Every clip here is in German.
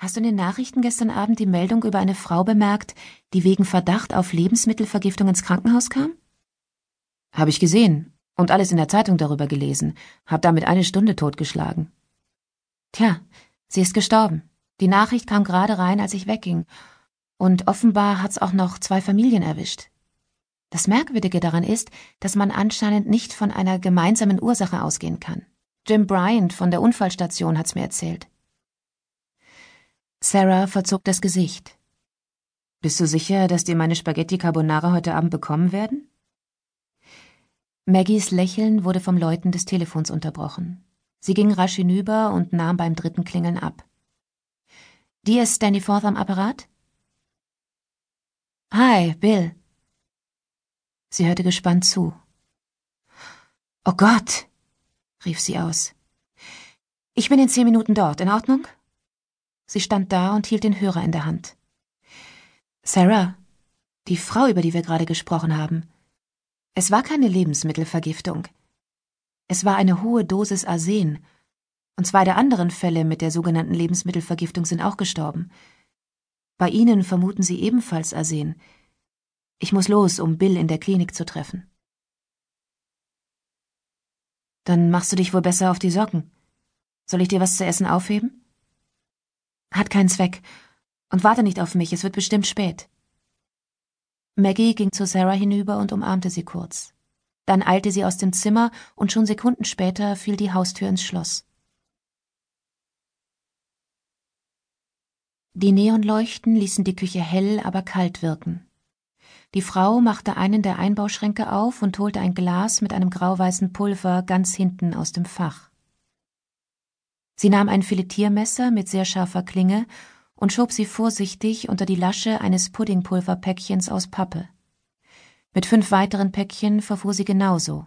Hast du in den Nachrichten gestern Abend die Meldung über eine Frau bemerkt, die wegen Verdacht auf Lebensmittelvergiftung ins Krankenhaus kam? Habe ich gesehen und alles in der Zeitung darüber gelesen, hab damit eine Stunde totgeschlagen. Tja, sie ist gestorben. Die Nachricht kam gerade rein, als ich wegging. Und offenbar hat's auch noch zwei Familien erwischt. Das Merkwürdige daran ist, dass man anscheinend nicht von einer gemeinsamen Ursache ausgehen kann. Jim Bryant von der Unfallstation hat's mir erzählt. Sarah verzog das Gesicht. Bist du sicher, dass dir meine Spaghetti Carbonara heute Abend bekommen werden? Maggies Lächeln wurde vom Läuten des Telefons unterbrochen. Sie ging rasch hinüber und nahm beim dritten Klingeln ab. Die ist Danny Forth am Apparat? Hi, Bill. Sie hörte gespannt zu. Oh Gott, rief sie aus. Ich bin in zehn Minuten dort, in Ordnung? Sie stand da und hielt den Hörer in der Hand. Sarah, die Frau, über die wir gerade gesprochen haben. Es war keine Lebensmittelvergiftung. Es war eine hohe Dosis Arsen. Und zwei der anderen Fälle mit der sogenannten Lebensmittelvergiftung sind auch gestorben. Bei Ihnen vermuten Sie ebenfalls Arsen. Ich muss los, um Bill in der Klinik zu treffen. Dann machst du dich wohl besser auf die Socken. Soll ich dir was zu essen aufheben? Hat keinen Zweck. Und warte nicht auf mich, es wird bestimmt spät. Maggie ging zu Sarah hinüber und umarmte sie kurz. Dann eilte sie aus dem Zimmer und schon Sekunden später fiel die Haustür ins Schloss. Die Neonleuchten ließen die Küche hell, aber kalt wirken. Die Frau machte einen der Einbauschränke auf und holte ein Glas mit einem grauweißen Pulver ganz hinten aus dem Fach. Sie nahm ein Filetiermesser mit sehr scharfer Klinge und schob sie vorsichtig unter die Lasche eines Puddingpulverpäckchens aus Pappe. Mit fünf weiteren Päckchen verfuhr sie genauso.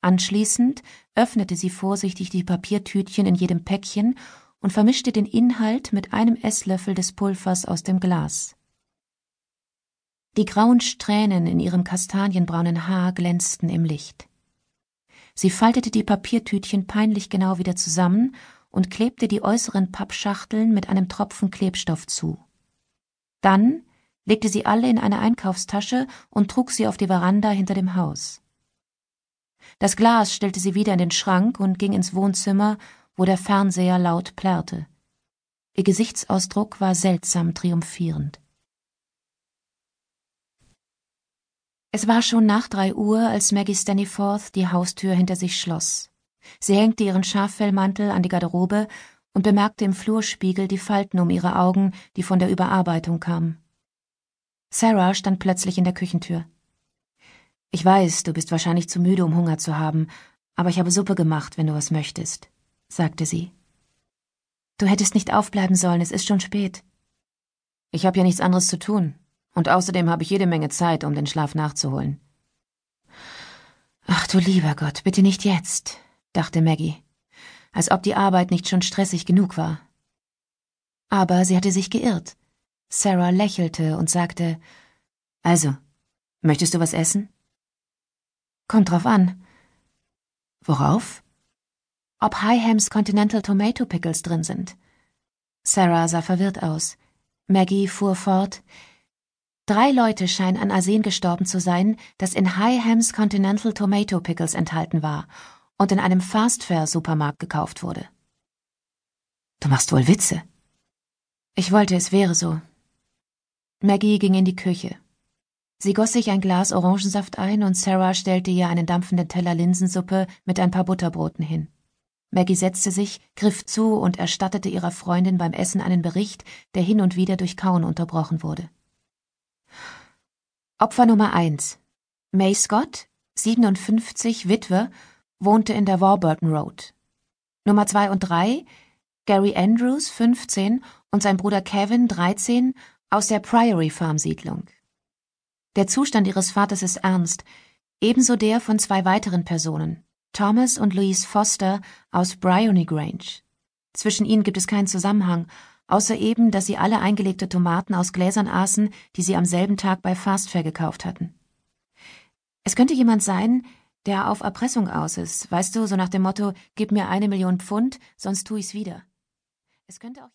Anschließend öffnete sie vorsichtig die Papiertütchen in jedem Päckchen und vermischte den Inhalt mit einem Esslöffel des Pulvers aus dem Glas. Die grauen Strähnen in ihrem kastanienbraunen Haar glänzten im Licht. Sie faltete die Papiertütchen peinlich genau wieder zusammen und klebte die äußeren Pappschachteln mit einem Tropfen Klebstoff zu. Dann legte sie alle in eine Einkaufstasche und trug sie auf die Veranda hinter dem Haus. Das Glas stellte sie wieder in den Schrank und ging ins Wohnzimmer, wo der Fernseher laut plärrte. Ihr Gesichtsausdruck war seltsam triumphierend. Es war schon nach drei Uhr, als Maggie Staniforth die Haustür hinter sich schloss. Sie hängte ihren Schaffellmantel an die Garderobe und bemerkte im Flurspiegel die Falten um ihre Augen, die von der Überarbeitung kamen. Sarah stand plötzlich in der Küchentür. Ich weiß, du bist wahrscheinlich zu müde, um Hunger zu haben, aber ich habe Suppe gemacht, wenn du was möchtest, sagte sie. Du hättest nicht aufbleiben sollen, es ist schon spät. Ich habe ja nichts anderes zu tun, und außerdem habe ich jede Menge Zeit, um den Schlaf nachzuholen. Ach du lieber Gott, bitte nicht jetzt dachte Maggie, als ob die Arbeit nicht schon stressig genug war. Aber sie hatte sich geirrt. Sarah lächelte und sagte Also, möchtest du was essen? Kommt drauf an. Worauf? Ob Highams Continental Tomato Pickles drin sind. Sarah sah verwirrt aus. Maggie fuhr fort. Drei Leute scheinen an Arsen gestorben zu sein, das in Highams Continental Tomato Pickles enthalten war, und in einem Fastfare-Supermarkt gekauft wurde. Du machst wohl Witze. Ich wollte, es wäre so. Maggie ging in die Küche. Sie goss sich ein Glas Orangensaft ein und Sarah stellte ihr einen dampfenden Teller Linsensuppe mit ein paar Butterbroten hin. Maggie setzte sich, griff zu und erstattete ihrer Freundin beim Essen einen Bericht, der hin und wieder durch Kauen unterbrochen wurde. Opfer Nummer eins. May Scott, 57, Witwe, wohnte in der Warburton Road. Nummer zwei und drei, Gary Andrews, 15, und sein Bruder Kevin, 13, aus der Priory Farm Siedlung. Der Zustand ihres Vaters ist ernst, ebenso der von zwei weiteren Personen, Thomas und Louise Foster aus Bryony Grange. Zwischen ihnen gibt es keinen Zusammenhang, außer eben, dass sie alle eingelegte Tomaten aus Gläsern aßen, die sie am selben Tag bei Fastfair gekauft hatten. Es könnte jemand sein, der auf Erpressung aus ist, weißt du, so nach dem Motto, gib mir eine Million Pfund, sonst tu ich's wieder. Es könnte auch